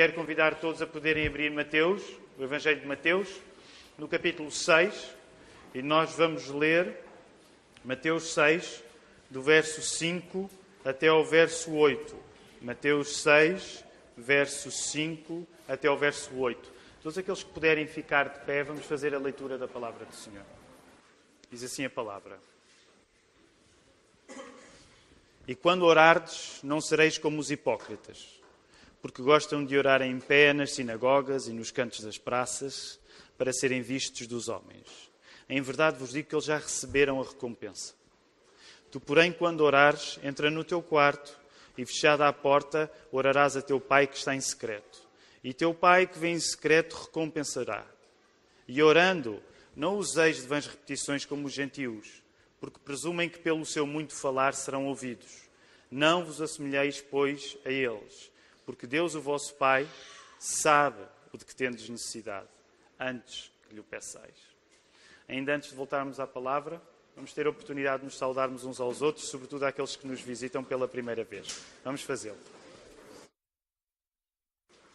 quero convidar todos a poderem abrir Mateus, o Evangelho de Mateus, no capítulo 6, e nós vamos ler Mateus 6, do verso 5 até ao verso 8. Mateus 6, verso 5 até ao verso 8. Todos aqueles que puderem ficar de pé, vamos fazer a leitura da palavra do Senhor. Diz assim a palavra. E quando orardes, não sereis como os hipócritas, porque gostam de orar em pé nas sinagogas e nos cantos das praças, para serem vistos dos homens. Em verdade vos digo que eles já receberam a recompensa. Tu, porém, quando orares, entra no teu quarto e, fechada a porta, orarás a teu pai que está em secreto. E teu pai que vem em secreto recompensará. E orando, não useis de vãs repetições como os gentios porque presumem que pelo seu muito falar serão ouvidos. Não vos assemelheis, pois, a eles, porque Deus, o vosso Pai, sabe o de que tendes necessidade, antes que lhe o peçais. Ainda antes de voltarmos à palavra, vamos ter a oportunidade de nos saudarmos uns aos outros, sobretudo àqueles que nos visitam pela primeira vez. Vamos fazê-lo.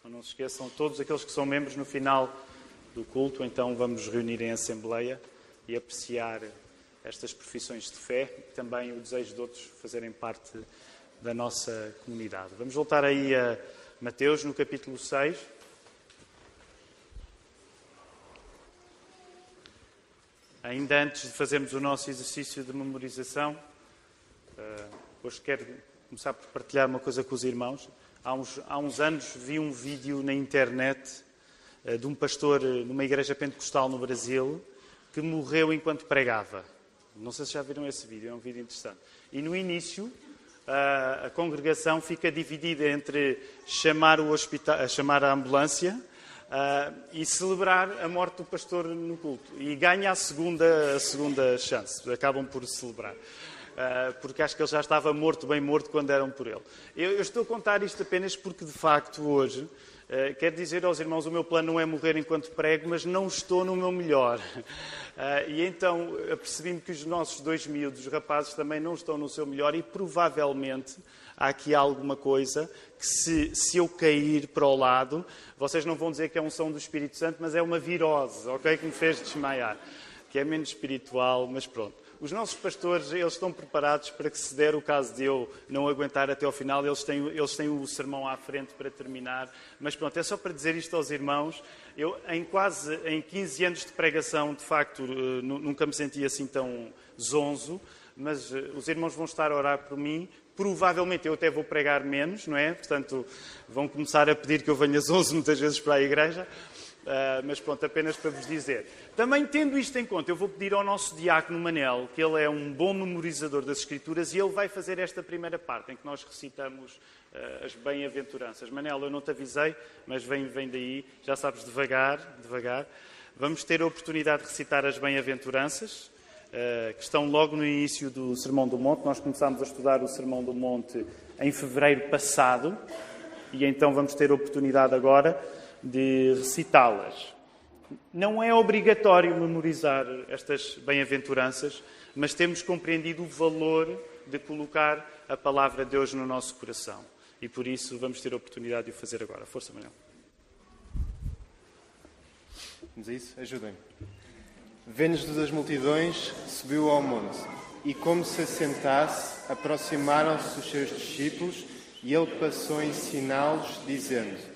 Não se esqueçam, todos aqueles que são membros no final do culto, então vamos reunir em assembleia e apreciar estas profissões de fé e também o desejo de outros fazerem parte da nossa comunidade. Vamos voltar aí a Mateus, no capítulo 6. Ainda antes de fazermos o nosso exercício de memorização, eh, hoje quero começar por partilhar uma coisa com os irmãos. Há uns, há uns anos vi um vídeo na internet eh, de um pastor eh, numa igreja pentecostal no Brasil que morreu enquanto pregava. Não sei se já viram esse vídeo, é um vídeo interessante. E no início, a, congregação fica dividida entre chamar, o hospital, chamar a ambulância uh, e celebrar a morte do pastor no culto. E ganha a segunda, a segunda chance. Acabam por celebrar. Uh, porque acho que ele já estava morto, bem morto, quando eram por ele. Eu, eu estou a contar isto apenas porque, de facto, hoje Uh, quero dizer aos irmãos, o meu plano não é morrer enquanto prego, mas não estou no meu melhor. Uh, e então apercebi-me que os nossos dois miúdos, os rapazes, também não estão no seu melhor e provavelmente há aqui alguma coisa que se, se eu cair para o lado, vocês não vão dizer que é um som do Espírito Santo, mas é uma virose, ok? Que me fez desmaiar. Que é menos espiritual, mas pronto. Os nossos pastores, eles estão preparados para que se der o caso de eu não aguentar até ao final, eles têm, eles têm o sermão à frente para terminar. Mas pronto, é só para dizer isto aos irmãos. Eu, em quase, em 15 anos de pregação, de facto, eh, nunca me senti assim tão zonzo, mas eh, os irmãos vão estar a orar por mim. Provavelmente eu até vou pregar menos, não é? Portanto, vão começar a pedir que eu venha zonzo muitas vezes para a igreja. Uh, mas pronto, apenas para vos dizer. Também tendo isto em conta, eu vou pedir ao nosso diácono Manel, que ele é um bom memorizador das Escrituras, e ele vai fazer esta primeira parte, em que nós recitamos uh, as bem-aventuranças. Manel, eu não te avisei, mas vem, vem daí, já sabes, devagar, devagar. Vamos ter a oportunidade de recitar as bem-aventuranças, uh, que estão logo no início do Sermão do Monte. Nós começámos a estudar o Sermão do Monte em fevereiro passado, e então vamos ter a oportunidade agora de recitá-las. Não é obrigatório memorizar estas bem-aventuranças, mas temos compreendido o valor de colocar a palavra de Deus no nosso coração. E por isso vamos ter a oportunidade de o fazer agora. Força, Manuel. Vamos a isso? Ajudem-me. Vendo-nos das multidões, subiu ao monte. E como se assentasse, aproximaram-se os seus discípulos e ele passou a ensiná-los, dizendo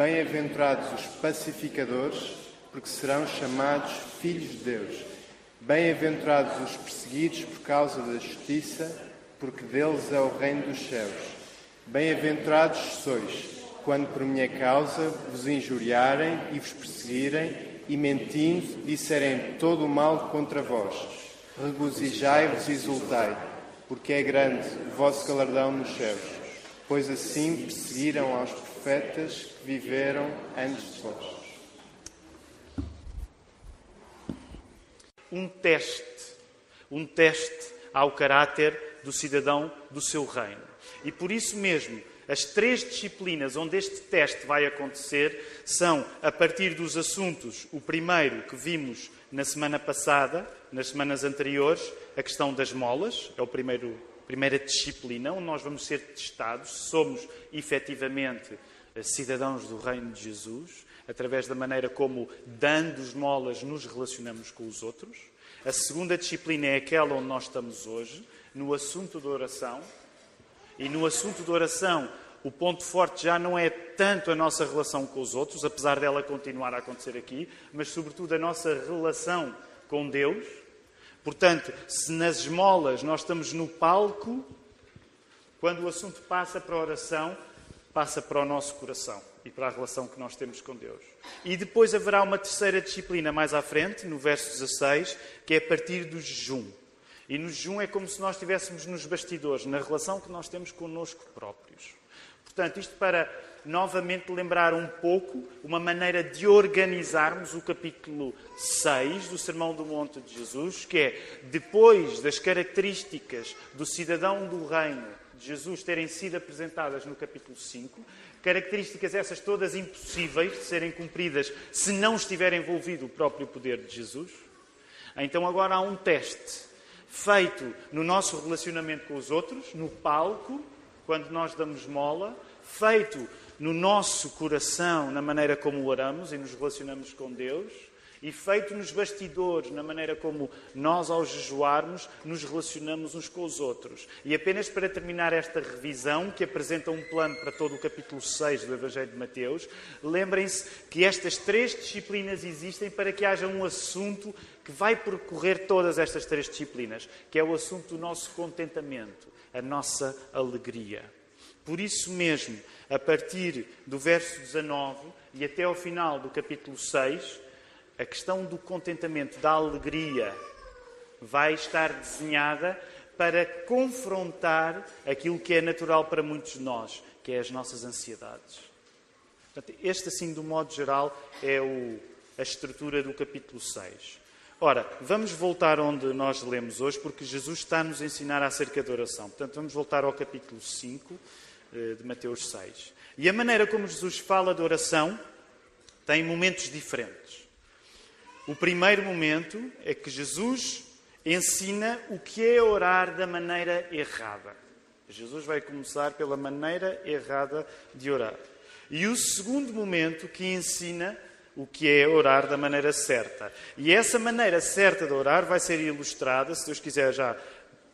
Bem-aventurados os pacificadores, porque serão chamados filhos de Deus. Bem-aventurados os perseguidos por causa da justiça, porque deles é o reino dos céus. Bem-aventurados sois, quando por minha causa vos injuriarem e vos perseguirem, e mentindo disserem todo o mal contra vós. Regozijai-vos e exultai, porque é grande o vosso galardão nos céus, pois assim perseguiram aos profetas profetas que viveram antes de vós. Um teste, um teste ao caráter do cidadão do seu reino. E por isso mesmo, as três disciplinas onde este teste vai acontecer são, a partir dos assuntos, o primeiro que vimos na semana passada, nas semanas anteriores, a questão das molas, é o primeiro, primeira disciplina, onde nós vamos ser testados se somos efetivamente cidadãos do reino de Jesus, através da maneira como, dando molas, nos relacionamos com os outros. A segunda disciplina é aquela onde nós estamos hoje, no assunto da oração. E no assunto da oração, o ponto forte já não é tanto a nossa relação com os outros, apesar dela continuar a acontecer aqui, mas sobretudo a nossa relação com Deus. Portanto, se nas esmolas nós estamos no palco, quando o assunto passa para a oração, passa para o nosso coração e para a relação que nós temos com Deus. E depois haverá uma terceira disciplina mais à frente, no verso 16, que é a partir do jejum. E no jejum é como se nós estivéssemos nos bastidores, na relação que nós temos connosco próprios. Portanto, isto para novamente lembrar um pouco uma maneira de organizarmos o capítulo 6 do Sermão do Monte de Jesus, que é depois das características do cidadão do reino de Jesus terem sido apresentadas no capítulo 5, características essas todas impossíveis de serem cumpridas se não estiver envolvido o próprio poder de Jesus. Então agora há um teste feito no nosso relacionamento com os outros, no palco, quando nós damos mola, feito no nosso coração, na maneira como oramos e nos relacionamos com Deus, e feito nos bastidores, na maneira como nós, ao jejuarmos, nos relacionamos uns com os outros. E apenas para terminar esta revisão, que apresenta um plano para todo o capítulo 6 do Evangelho de Mateus, lembrem-se que estas três disciplinas existem para que haja um assunto que vai percorrer todas estas três disciplinas, que é o assunto do nosso contentamento a nossa alegria. Por isso mesmo, a partir do verso 19 e até ao final do capítulo 6, a questão do contentamento, da alegria, vai estar desenhada para confrontar aquilo que é natural para muitos de nós, que é as nossas ansiedades. Portanto, este, assim, do modo geral, é o, a estrutura do capítulo 6. Ora, vamos voltar onde nós lemos hoje, porque Jesus está a nos ensinar acerca da oração. Portanto, vamos voltar ao capítulo 5 eh, de Mateus 6. E a maneira como Jesus fala de oração tem momentos diferentes. O primeiro momento é que Jesus ensina o que é orar da maneira errada. Jesus vai começar pela maneira errada de orar. E o segundo momento que ensina o que é orar da maneira certa. E essa maneira certa de orar vai ser ilustrada, se Deus quiser, já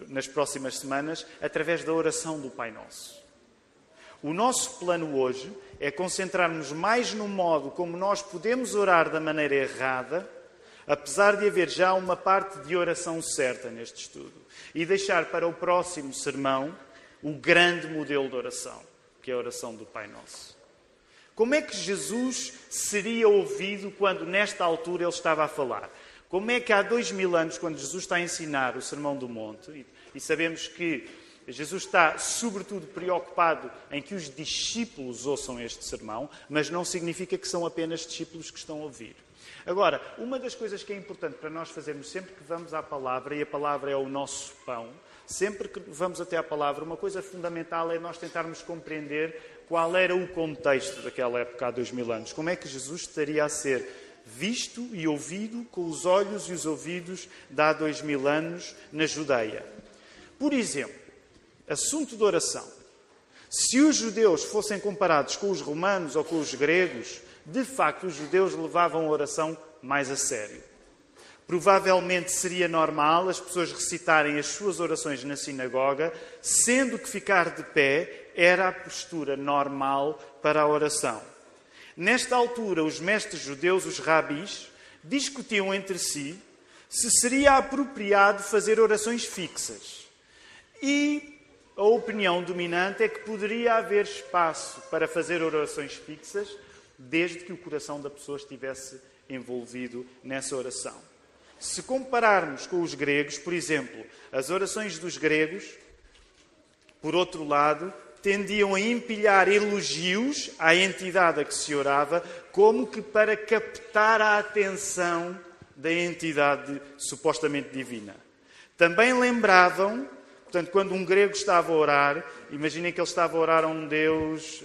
nas próximas semanas, através da oração do Pai Nosso. O nosso plano hoje é concentrarmos mais no modo como nós podemos orar da maneira errada, apesar de haver já uma parte de oração certa neste estudo, e deixar para o próximo sermão o grande modelo de oração, que é a oração do Pai Nosso. Como é que Jesus seria ouvido quando, nesta altura, ele estava a falar? Como é que há dois mil anos, quando Jesus está a ensinar o Sermão do Monte, e sabemos que Jesus está, sobretudo, preocupado em que os discípulos ouçam este sermão, mas não significa que são apenas discípulos que estão a ouvir. Agora, uma das coisas que é importante para nós fazermos sempre que vamos à palavra, e a palavra é o nosso pão, sempre que vamos até à palavra, uma coisa fundamental é nós tentarmos compreender qual era o contexto daquela época há dois mil anos. Como é que Jesus estaria a ser visto e ouvido com os olhos e os ouvidos de há dois mil anos na Judeia. Por exemplo, assunto de oração. Se os judeus fossem comparados com os romanos ou com os gregos, de facto os judeus levavam a oração mais a sério. Provavelmente seria normal as pessoas recitarem as suas orações na sinagoga, sendo que ficar de pé era a postura normal para a oração. Nesta altura, os mestres judeus, os rabis, discutiam entre si se seria apropriado fazer orações fixas. E a opinião dominante é que poderia haver espaço para fazer orações fixas, desde que o coração da pessoa estivesse envolvido nessa oração. Se compararmos com os gregos, por exemplo, as orações dos gregos, por outro lado, tendiam a empilhar elogios à entidade a que se orava, como que para captar a atenção da entidade supostamente divina. Também lembravam, portanto, quando um grego estava a orar, imaginem que ele estava a orar a um Deus.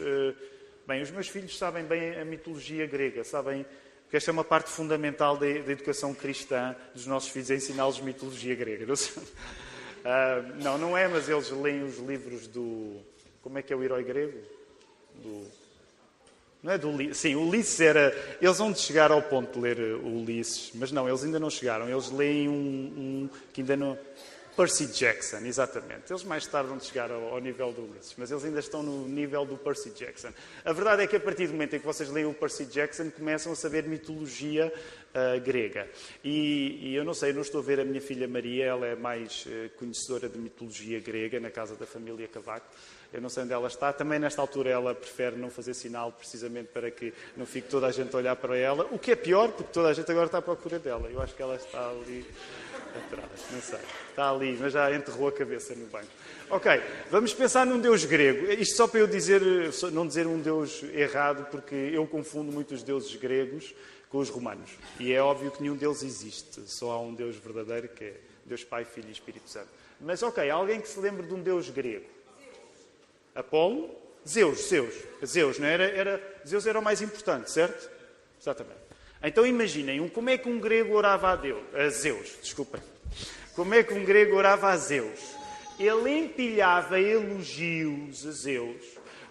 Bem, os meus filhos sabem bem a mitologia grega, sabem porque esta é uma parte fundamental da, educação cristã dos nossos filhos, é ensiná-los mitologia grega. Não, uh, não, não é, mas eles leem os livros do. Como é que é o herói grego? Do, não é do Ulisses. Sim, Ulisses era. Eles vão de chegar ao ponto de ler Ulisses, mas não, eles ainda não chegaram. Eles leem um, um que ainda não. Percy Jackson, exatamente. Eles mais tarde vão chegar ao, ao, nível do Ulisses, mas eles ainda estão no nível do Percy Jackson. A verdade é que a partir do momento em que vocês leem o Percy Jackson, começam a saber mitologia uh, grega. E, e, eu não sei, não estou a ver a minha filha Maria, ela é mais uh, conhecedora de mitologia grega na casa da família Cavaco. Eu não sei onde ela está. Também nesta altura ela prefere não fazer sinal, precisamente para que não fique toda a gente a olhar para ela. O que é pior, porque toda a gente agora está à procura dela. Eu acho que ela está ali atrás, não sei. Está ali, mas já enterrou a cabeça no banco. Ok, vamos pensar num Deus grego. Isto só para eu dizer, não dizer um Deus errado, porque eu confundo muito os deuses gregos com os romanos. E é óbvio que nenhum deles existe. Só há um Deus verdadeiro que é Deus Pai, Filho e Espírito Santo. Mas ok, alguém que se lembre de um Deus grego. Apolo, Zeus, Zeus, Zeus, não é? era, era, Zeus era o mais importante, certo? Exatamente. Então imaginem, como é que um grego orava a Deus, a Zeus, desculpem. Como é que um grego orava a Zeus? Ele empilhava elogios a Zeus,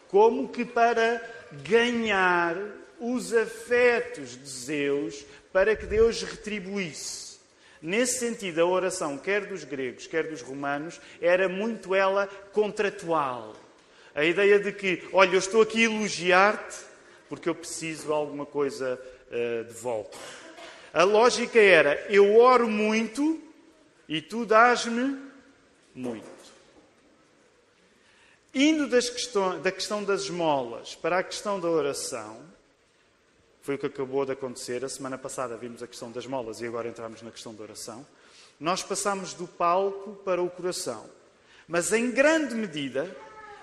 como que para ganhar os afetos de Zeus, para que Deus retribuísse. Nesse sentido, a oração, quer dos gregos, quer dos romanos, era muito ela contratual. A ideia de que, olha, eu estou aqui a elogiar-te porque eu preciso de alguma coisa uh, de volta. A lógica era: eu oro muito e tu dás-me muito. Indo questão, da questão das esmolas para a questão da oração, foi o que acabou de acontecer. A semana passada vimos a questão das esmolas e agora entramos na questão da oração. Nós passamos do palco para o coração. Mas em grande medida,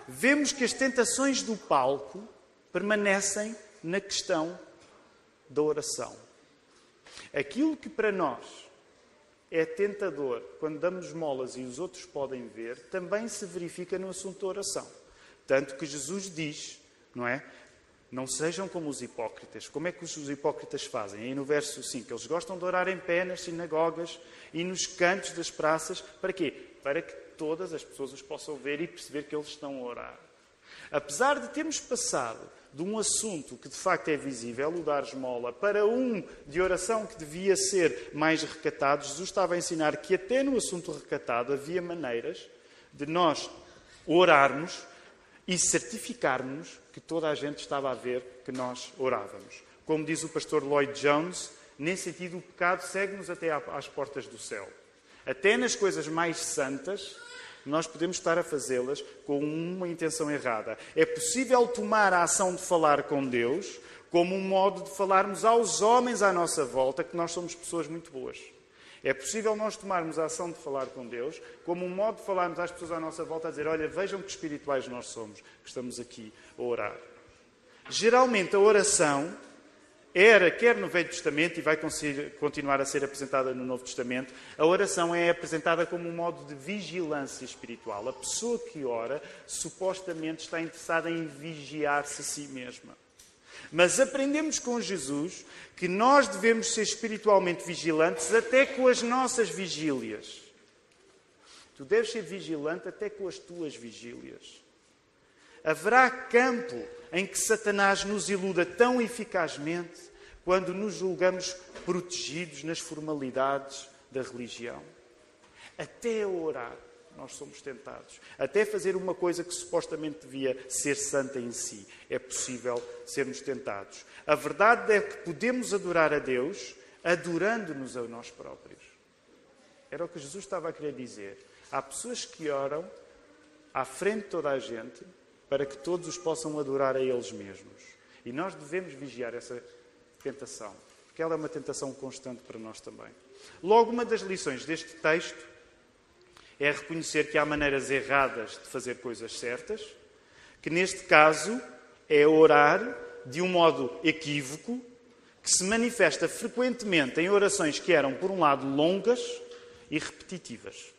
vemos que as tentações do palco permanecem na questão da oração. Aquilo que para nós é tentador quando damos molas e os outros podem ver, também se verifica no assunto da oração. Tanto que Jesus diz, não é? Não sejam como os hipócritas. Como é que os hipócritas fazem? Aí no verso 5, eles gostam de orar em pé nas sinagogas e nos cantos das praças. Para quê? Para que todas as pessoas os possam ver e perceber que eles estão a orar. Apesar de termos passado de um assunto que de facto é visível, o dar esmola, para um de oração que devia ser mais recatado, Jesus estava a ensinar que até no assunto recatado havia maneiras de nós orarmos e certificarmos que toda a gente estava a ver que nós orávamos. Como diz o pastor Lloyd Jones, nesse sentido, o pecado segue-nos até às portas do céu. Até nas coisas mais santas, nós podemos estar a fazê-las com uma intenção errada. É possível tomar a ação de falar com Deus como um modo de falarmos aos homens à nossa volta que nós somos pessoas muito boas. É possível nós tomarmos a ação de falar com Deus como um modo de falarmos às pessoas à nossa volta a dizer: Olha, vejam que espirituais nós somos, que estamos aqui a orar. Geralmente a oração era, quer no Velho Testamento e vai continuar a ser apresentada no Novo Testamento, a oração é apresentada como um modo de vigilância espiritual. A pessoa que ora supostamente está interessada em vigiar-se a si mesma. Mas aprendemos com Jesus que nós devemos ser espiritualmente vigilantes até com as nossas vigílias. Tu deves ser vigilante até com as tuas vigílias. Haverá campo em que Satanás nos iluda tão eficazmente quando nos julgamos protegidos nas formalidades da religião. Até orar, nós somos tentados. Até fazer uma coisa que supostamente devia ser santa em si, é possível sermos tentados. A verdade é que podemos adorar a Deus adorando-nos a nós próprios. Era o que Jesus estava a querer dizer. Há pessoas que oram à frente de toda a gente para que todos os possam adorar a eles mesmos. E nós devemos vigiar essa tentação, porque ela é uma tentação constante para nós também. Logo, uma das lições deste texto é reconhecer que há maneiras erradas de fazer coisas certas, que neste caso é orar de um modo equívoco, que se manifesta frequentemente em orações que eram, por um lado, longas e repetitivas.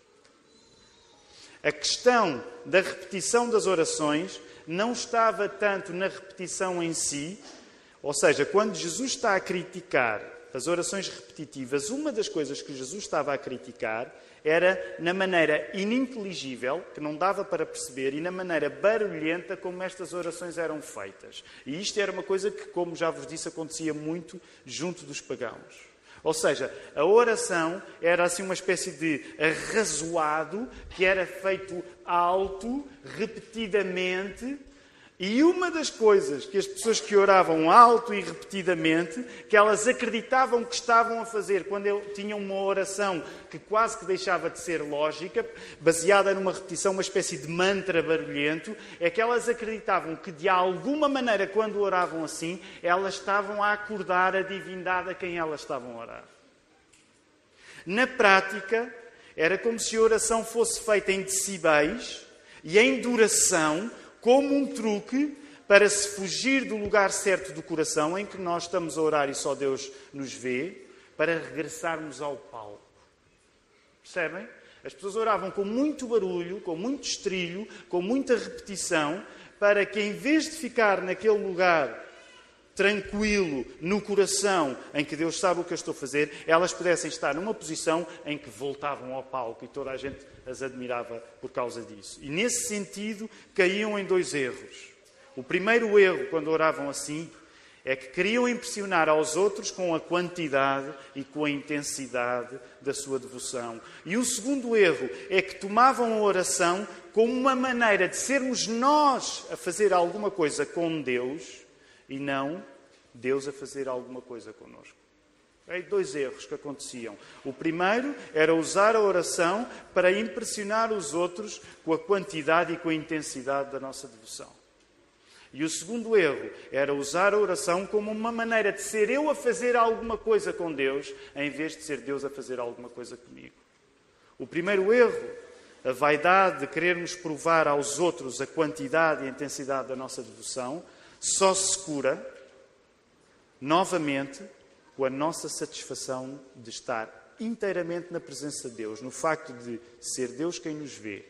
A questão da repetição das orações não estava tanto na repetição em si, ou seja, quando Jesus está a criticar as orações repetitivas, uma das coisas que Jesus estava a criticar era na maneira ininteligível, que não dava para perceber, e na maneira barulhenta como estas orações eram feitas. E isto era uma coisa que, como já vos disse, acontecia muito junto dos pagãos. Ou seja, a oração era assim uma espécie de arrazoado que era feito alto, repetidamente, e uma das coisas que as pessoas que oravam alto e repetidamente, que elas acreditavam que estavam a fazer quando tinham uma oração que quase que deixava de ser lógica, baseada numa repetição, uma espécie de mantra barulhento, é que elas acreditavam que de alguma maneira, quando oravam assim, elas estavam a acordar a divindade a quem elas estavam a orar. Na prática, era como se a oração fosse feita em decibéis e em duração como um truque para se fugir do lugar certo do coração em que nós estamos a orar e só Deus nos vê, para regressarmos ao palco. Percebem? As pessoas oravam com muito barulho, com muito estrilho, com muita repetição, para que em vez de ficar naquele lugar tranquilo no coração em que Deus sabe o que eu estou a fazer, elas pudessem estar numa posição em que voltavam ao palco e toda a gente as admirava por causa disso. E nesse sentido caíam em dois erros. O primeiro erro, quando oravam assim, é que queriam impressionar aos outros com a quantidade e com a intensidade da sua devoção. E o segundo erro é que tomavam a oração como uma maneira de sermos nós a fazer alguma coisa com Deus e não Deus a fazer alguma coisa connosco. Aí dois erros que aconteciam. O primeiro era usar a oração para impressionar os outros com a quantidade e com a intensidade da nossa devoção. E o segundo erro era usar a oração como uma maneira de ser eu a fazer alguma coisa com Deus, em vez de ser Deus a fazer alguma coisa comigo. O primeiro erro, a vaidade de querermos provar aos outros a quantidade e a intensidade da nossa devoção, só se cura novamente com a nossa satisfação de estar inteiramente na presença de Deus, no facto de ser Deus quem nos vê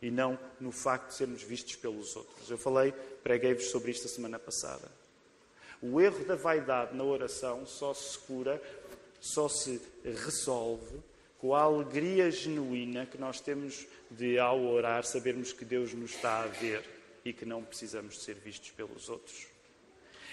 e não no facto de sermos vistos pelos outros. Eu falei, preguei-vos sobre isto a semana passada. O erro da vaidade na oração só se cura, só se resolve com a alegria genuína que nós temos de, ao orar, sabermos que Deus nos está a ver e que não precisamos de ser vistos pelos outros.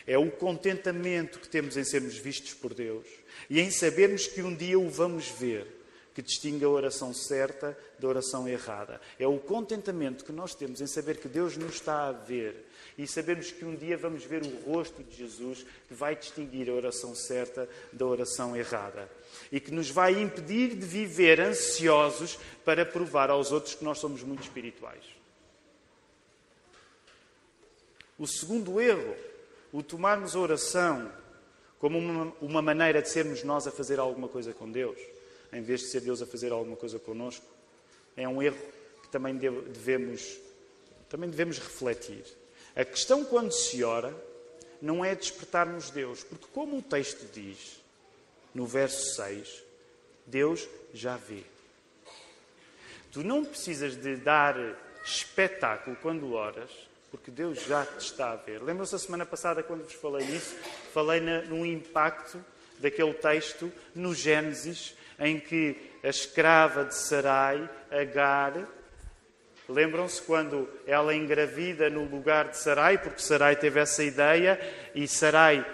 É o contentamento que temos em sermos vistos por Deus e em sabermos que um dia o vamos ver, que distingue a oração certa da oração errada. É o contentamento que nós temos em saber que Deus nos está a ver e sabermos que um dia vamos ver o rosto de Jesus que vai distinguir a oração certa da oração errada e que nos vai impedir de viver ansiosos para provar aos outros que nós somos muito espirituais. O segundo erro, o tomarmos a oração como uma, uma, maneira de sermos nós a fazer alguma coisa com Deus, em vez de ser Deus a fazer alguma coisa connosco, é um erro que também devemos, também devemos refletir. A questão quando se ora não é despertarmos Deus, porque como o texto diz, no verso 6, Deus já vê. Tu não precisas de dar espetáculo quando oras, porque Deus já te está a ver. Lembram-se da semana passada, quando vos falei nisso? Falei na, no impacto daquele texto no Gênesis, em que a escrava de Sarai, Agar, lembram-se quando ela engravida no lugar de Sarai, porque Sarai teve essa ideia e Sarai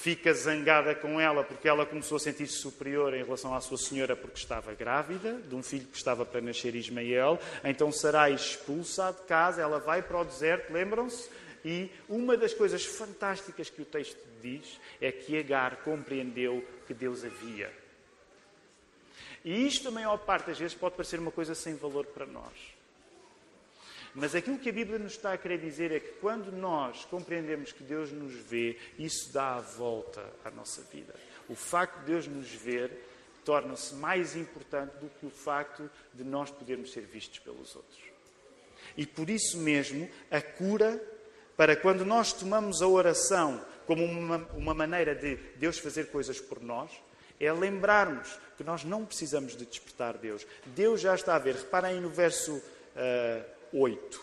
fica zangada com ela porque ela começou a sentir-se superior em relação à sua senhora porque estava grávida de um filho que estava para nascer Ismael. Então Sarai expulsa de casa, ela vai para o deserto, lembram-se? E uma das coisas fantásticas que o texto diz é que Agar compreendeu que Deus havia. E isto, a maior parte das vezes, pode parecer uma coisa sem valor para nós. Mas aquilo que a Bíblia nos está a querer dizer é que quando nós compreendemos que Deus nos vê, isso dá a volta à nossa vida. O facto de Deus nos ver torna-se mais importante do que o facto de nós podermos ser vistos pelos outros. E por isso mesmo, a cura, para quando nós tomamos a oração como uma, uma maneira de Deus fazer coisas por nós, é lembrarmos que nós não precisamos de despertar Deus. Deus já está a ver. Reparem no verso uh, 8,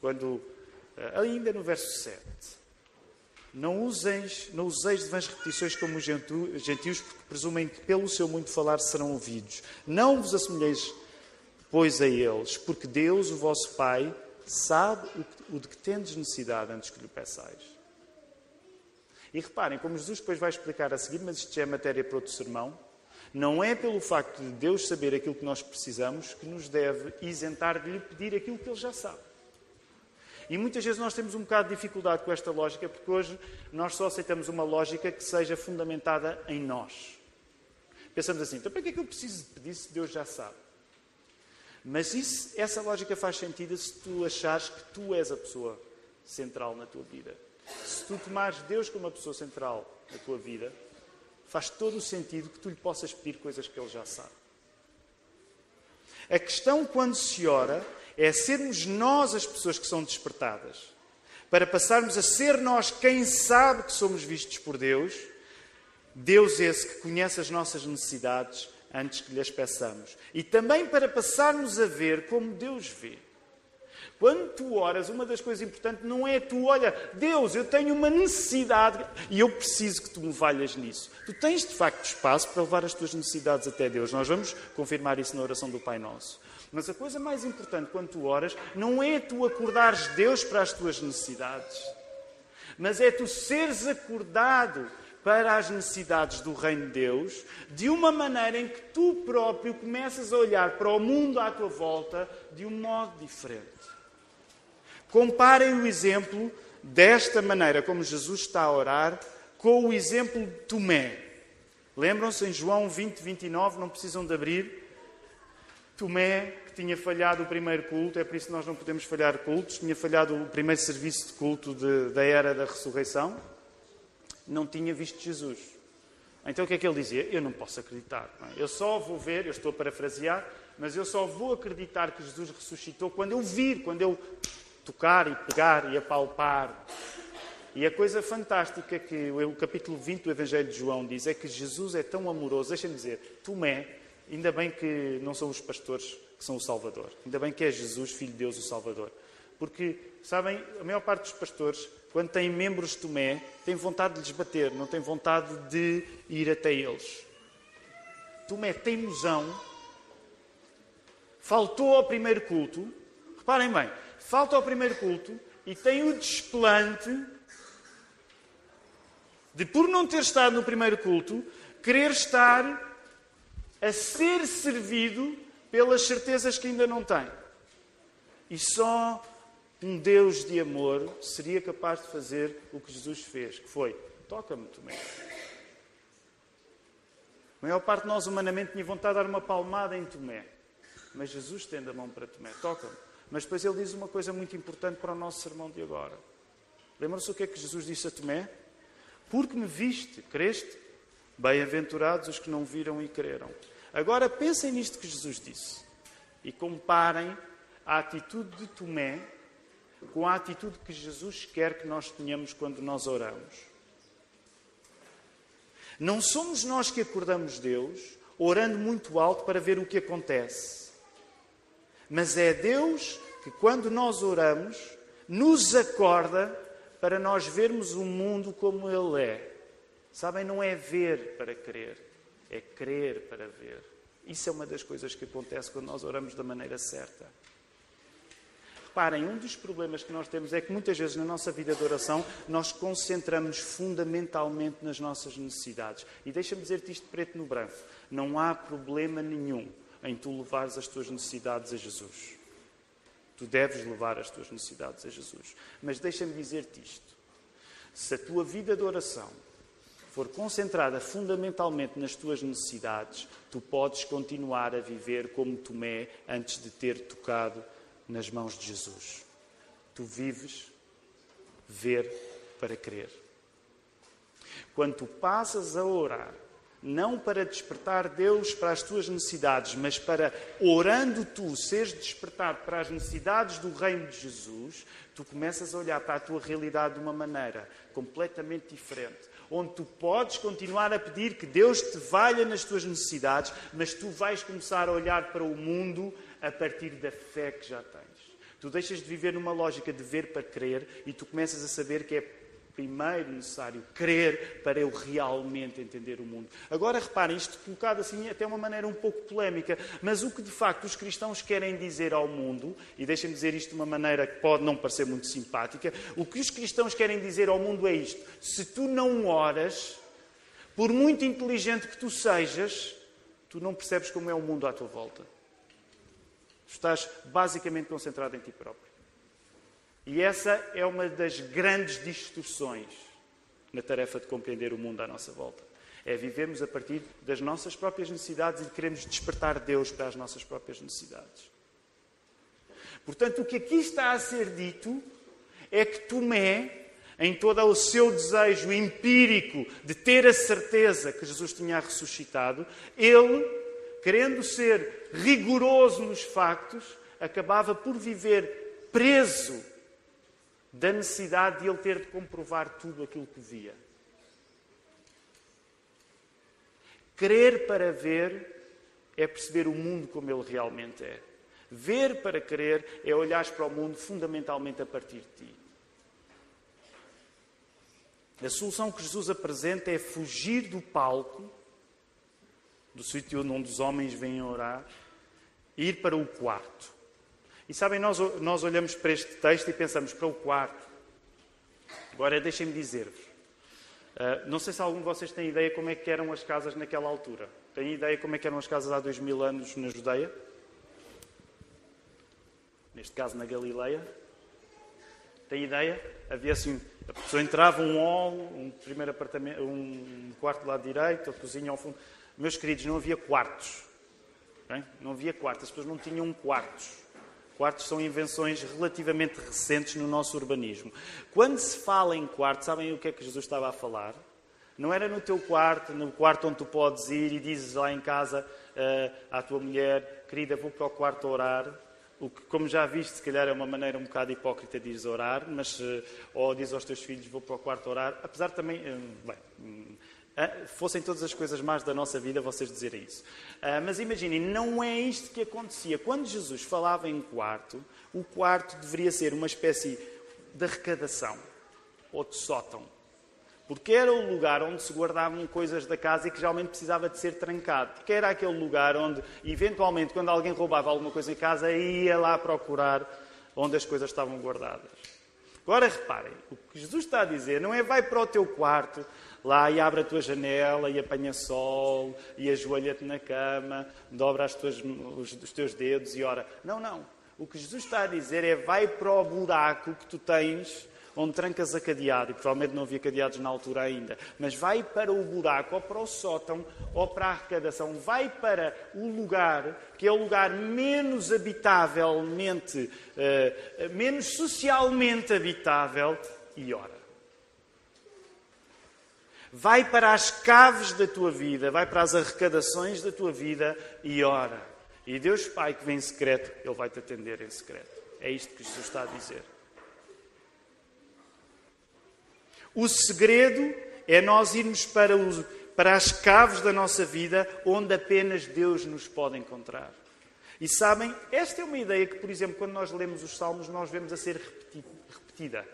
quando, uh, ainda no verso 7. Não useis, não useis de vãs repetições como os gentios, porque presumem que pelo seu muito falar serão ouvidos. Não vos assemelheis, pois, a eles, porque Deus, o vosso Pai, sabe o, de que tendes necessidade antes que lhe peçais. E reparem, como Jesus depois vai explicar a seguir, mas isto já é matéria para outro sermão, não é pelo facto de Deus saber aquilo que nós precisamos que nos deve isentar de lhe pedir aquilo que Ele já sabe. E muitas vezes nós temos um bocado de dificuldade com esta lógica, porque hoje nós só aceitamos uma lógica que seja fundamentada em nós. Pensamos assim, então para que é que eu preciso de pedir se Deus já sabe? Mas isso, essa lógica faz sentido se tu achares que tu és a pessoa central na tua vida. Se tu tomares Deus como a pessoa central na tua vida, faz todo o sentido que tu lhe possas pedir coisas que ele já sabe. A questão quando se ora é sermos nós as pessoas que são despertadas. Para passarmos a ser nós quem sabe que somos vistos por Deus, Deus esse que conhece as nossas necessidades antes que lhes peçamos. E também para passarmos a ver como Deus vê. Quando tu oras, uma das coisas importantes não é tu, olha, Deus, eu tenho uma necessidade e eu preciso que tu me valhas nisso. Tu tens de facto espaço para levar as tuas necessidades até Deus. Nós vamos confirmar isso na oração do Pai Nosso. Mas a coisa mais importante quando tu oras não é tu acordares Deus para as tuas necessidades, mas é tu seres acordado para as necessidades do Reino de Deus de uma maneira em que tu próprio começas a olhar para o mundo à tua volta de um modo diferente. Comparem o exemplo desta maneira, como Jesus está a orar, com o exemplo de Tomé. Lembram-se em João 20, 29, não precisam de abrir. Tomé, que tinha falhado o primeiro culto, é por isso que nós não podemos falhar cultos, tinha falhado o primeiro serviço de culto de, da era da ressurreição, não tinha visto Jesus. Então o que é que ele dizia? Eu não posso acreditar. Não é? Eu só vou ver, eu estou a parafrasear, mas eu só vou acreditar que Jesus ressuscitou quando eu vir, quando eu tocar e pegar e apalpar. E a coisa fantástica que o capítulo 20 do Evangelho de João diz é que Jesus é tão amoroso. Deixem-me dizer, Tomé Ainda bem que não são os pastores que são o Salvador. Ainda bem que é Jesus, Filho de Deus, o Salvador. Porque, sabem, a maior parte dos pastores, quando têm membros de Tomé, têm vontade de lhes bater, não têm vontade de ir até eles. Tomé tem ilusão, faltou ao primeiro culto, reparem bem, falta ao primeiro culto e tem o desplante de, por não ter estado no primeiro culto, querer estar a ser servido pelas certezas que ainda não tem. E só um Deus de amor seria capaz de fazer o que Jesus fez, que foi: toca-me, Tomé. A maior parte de nós, humanamente, tinha vontade de dar uma palmada em Tomé. Mas Jesus tende a mão para Tomé: toca-me. Mas depois ele diz uma coisa muito importante para o nosso sermão de agora. Lembram-se o que é que Jesus disse a Tomé? Porque me viste, creste? Bem-aventurados os que não viram e creram. Agora pensem nisto que Jesus disse e comparem a atitude de Tomé com a atitude que Jesus quer que nós tenhamos quando nós oramos. Não somos nós que acordamos Deus orando muito alto para ver o que acontece, mas é Deus que, quando nós oramos, nos acorda para nós vermos o mundo como Ele é. Sabem, não é ver para crer, é crer para ver. Isso é uma das coisas que acontece quando nós oramos da maneira certa. Reparem, um dos problemas que nós temos é que muitas vezes na nossa vida de oração nós concentramos fundamentalmente nas nossas necessidades. E deixa-me dizer-te isto preto no branco: não há problema nenhum em tu levares as tuas necessidades a Jesus. Tu deves levar as tuas necessidades a Jesus. Mas deixa-me dizer-te isto: se a tua vida de oração for concentrada fundamentalmente nas tuas necessidades, tu podes continuar a viver como Tomé antes de ter tocado nas mãos de Jesus. Tu vives ver para crer. Quando tu passas a orar não para despertar Deus para as tuas necessidades, mas para, orando tu, seres despertado para as necessidades do reino de Jesus, tu começas a olhar para a tua realidade de uma maneira completamente diferente. Onde tu podes continuar a pedir que Deus te valha nas tuas necessidades, mas tu vais começar a olhar para o mundo a partir da fé que já tens. Tu deixas de viver numa lógica de ver para crer e tu começas a saber que é primeiro necessário crer para eu realmente entender o mundo. Agora reparem, isto colocado assim até uma maneira um pouco polémica, mas o que de facto os cristãos querem dizer ao mundo, e deixem-me dizer isto de uma maneira que pode não parecer muito simpática, o que os cristãos querem dizer ao mundo é isto: se tu não oras, por muito inteligente que tu sejas, tu não percebes como é o mundo à tua volta. Tu estás basicamente concentrado em ti próprio. E essa é uma das grandes distorções na tarefa de compreender o mundo à nossa volta. É vivermos a partir das nossas próprias necessidades e queremos despertar Deus para as nossas próprias necessidades. Portanto, o que aqui está a ser dito é que Tomé, em todo o seu desejo empírico de ter a certeza que Jesus tinha ressuscitado, ele, querendo ser rigoroso nos factos, acabava por viver preso da necessidade de ele ter de comprovar tudo aquilo que via. Crer para ver é perceber o mundo como ele realmente é. Ver para crer é olhar para o mundo fundamentalmente a partir de ti. A solução que Jesus apresenta é fugir do palco, do sítio onde os homens vêm orar, e ir para o quarto. E sabem, nós, nós olhamos para este texto e pensamos para o quarto. Agora, deixem-me dizer-vos. Uh, não sei se algum de vocês tem ideia como é que eram as casas naquela altura. Tem ideia como é que eram as casas há dois mil anos na Judeia? Neste caso, na Galileia. Tem ideia? Havia assim, a pessoa entrava um hall, um primeiro apartamento, um quarto do lado direito, a cozinha ao fundo. Meus queridos, não havia quartos. Bem? Não havia quartos, as pessoas não tinham quartos. Quartos são invenções relativamente recentes no nosso urbanismo. Quando se fala em quarto, sabem o que é que Jesus estava a falar? Não era no teu quarto, no quarto onde tu podes ir e dizes lá em casa uh, à tua mulher, querida, vou para o quarto orar. O que, como já viste, se calhar é uma maneira um bocado hipócrita de orar, mas, uh, ou diz aos teus filhos, vou para o quarto orar. Apesar também, uh, bem, fossem todas as coisas más da nossa vida, vocês dizerem isso. Ah, mas imaginem, não é isto que acontecia. Quando Jesus falava em quarto, o quarto deveria ser uma espécie de arrecadação ou de sótão. Porque era o lugar onde se guardavam coisas da casa e que geralmente precisava de ser trancado. Porque era aquele lugar onde, eventualmente, quando alguém roubava alguma coisa em casa, ia lá procurar onde as coisas estavam guardadas. Agora reparem, o que Jesus está a dizer não é vai para o teu quarto, lá e abre a tua janela e apanha sol e ajoelha-te na cama, dobra tuas, os, os teus dedos e ora. Não, não. O que Jesus está a dizer é vai para o buraco que tu tens onde trancas a cadeado, e provavelmente não havia cadeados na altura ainda, mas vai para o buraco, ou para o sótão, ou para a arrecadação, vai para o lugar que é o lugar menos habitavelmente, uh, menos socialmente habitável, e ora. Vai para as caves da tua vida, vai para as arrecadações da tua vida e ora. E Deus Pai que vem em secreto, Ele vai te atender em secreto. É isto que Jesus está a dizer. O segredo é nós irmos para, para as caves da nossa vida onde apenas Deus nos pode encontrar. E sabem, esta é uma ideia que, por exemplo, quando nós lemos os Salmos, nós vemos a ser repetida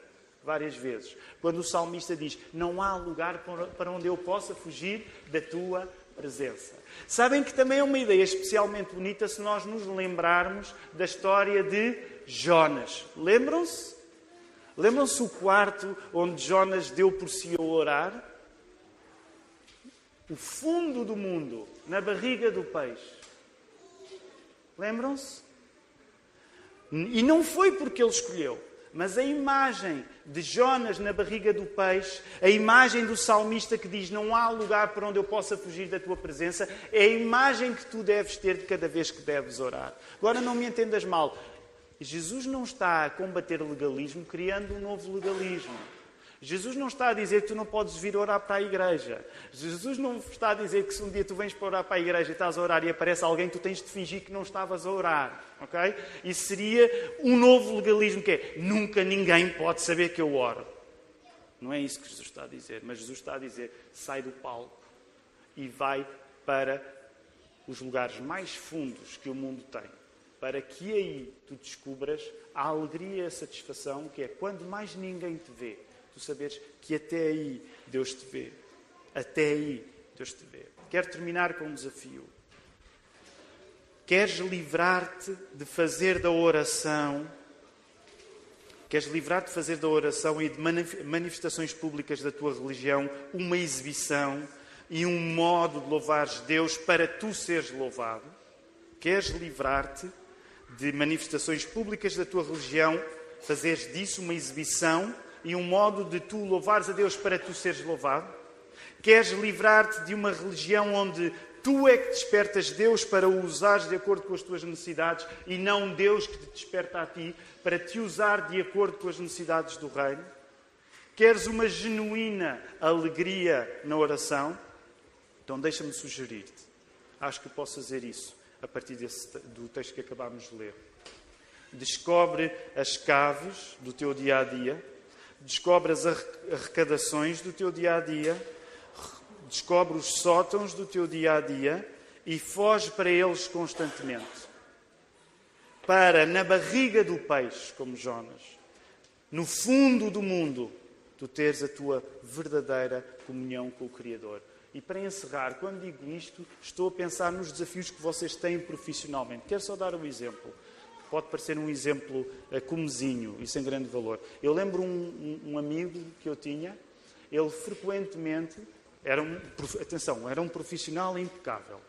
várias vezes. Quando o salmista diz: Não há lugar para onde eu possa fugir da tua presença. Sabem que também é uma ideia especialmente bonita se nós nos lembrarmos da história de Jonas. Lembram-se? Lembram-se o quarto onde Jonas deu por si a orar? O fundo do mundo, na barriga do peixe. Lembram-se? E não foi porque ele escolheu. Mas a imagem de Jonas na barriga do peixe, a imagem do salmista que diz: Não há lugar para onde eu possa fugir da tua presença, é a imagem que tu deves ter de cada vez que deves orar. Agora não me entendas mal. Jesus não está a combater legalismo criando um novo legalismo. Jesus não está a dizer que tu não podes vir orar para a igreja. Jesus não está a dizer que se um dia tu vens para orar para a igreja e estás a orar e aparece alguém, tu tens de fingir que não estavas a orar. Ok? Isso seria um novo legalismo que é nunca ninguém pode saber que eu oro. Não é isso que Jesus está a dizer, mas Jesus está a dizer: sai do palco e vai para os lugares mais fundos que o mundo tem, para que aí tu descubras a alegria e a satisfação que é quando mais ninguém te vê, tu saberes que até aí Deus te vê. Até aí Deus te vê. Quero terminar com um desafio. Queres livrar-te de fazer da oração, queres livrar-te de fazer da oração e de manifestações públicas da tua religião uma exibição e um modo de louvares Deus para tu seres louvado? Queres livrar-te de manifestações públicas da tua religião, fazeres disso uma exibição e um modo de tu louvares a Deus para tu seres louvado? Queres livrar-te de uma religião onde tu é que despertas Deus para o usares de acordo com as tuas necessidades e não Deus que te desperta a ti para te usar de acordo com as necessidades do reino? Queres uma genuína alegria na oração? Então deixa-me sugerir-te. Acho que posso fazer isso a partir desse, do texto que acabámos de ler. Descobre as caves do teu dia a dia descobre as arrecadações do teu dia a dia, descobre os sótãos do teu dia a dia e foge para eles constantemente. Para, na barriga do peixe, como Jonas, no fundo do mundo, tu teres a tua verdadeira comunhão com o Criador. E para encerrar, quando digo isto, estou a pensar nos desafios que vocês têm profissionalmente. Quero só dar um exemplo pode parecer um exemplo uh, comezinho e sem grande valor. Eu lembro um, um, um, amigo que eu tinha, ele frequentemente, era um, atenção, era um profissional impecável,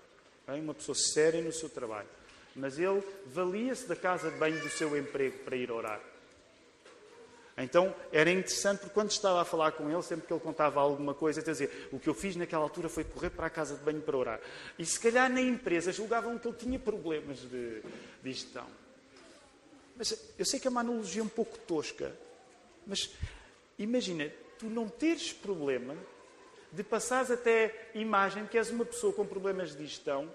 uma pessoa séria no seu trabalho, mas ele valia-se da casa de banho do seu emprego para ir orar. Então era interessante porque quando estava a falar com ele, sempre que ele contava alguma coisa, quer dizer, o que eu fiz naquela altura foi correr para a casa de banho para orar. E se calhar na empresa julgavam que ele tinha problemas de, de gestão. Mas eu sei que é uma analogia um pouco tosca, mas imagina, tu não teres problema de passares até a imagem que és uma pessoa com problemas de gestão,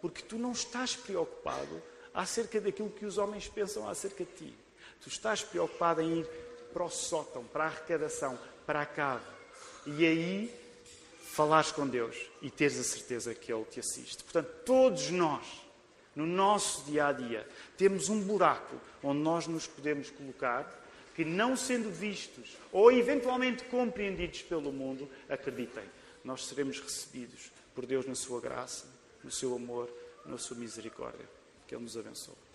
porque tu não estás preocupado acerca daquilo que os homens pensam acerca de ti. Tu estás preocupado em ir para o sótão, para a arrecadação, para a cave. E aí falares com Deus e teres a certeza que Ele te assiste. Portanto, todos nós no nosso dia a dia, temos um buraco onde nós nos podemos colocar, que não sendo vistos ou eventualmente compreendidos pelo mundo, acreditem, nós seremos recebidos por Deus na sua graça, no seu amor, na sua misericórdia. Que Ele nos abençoe.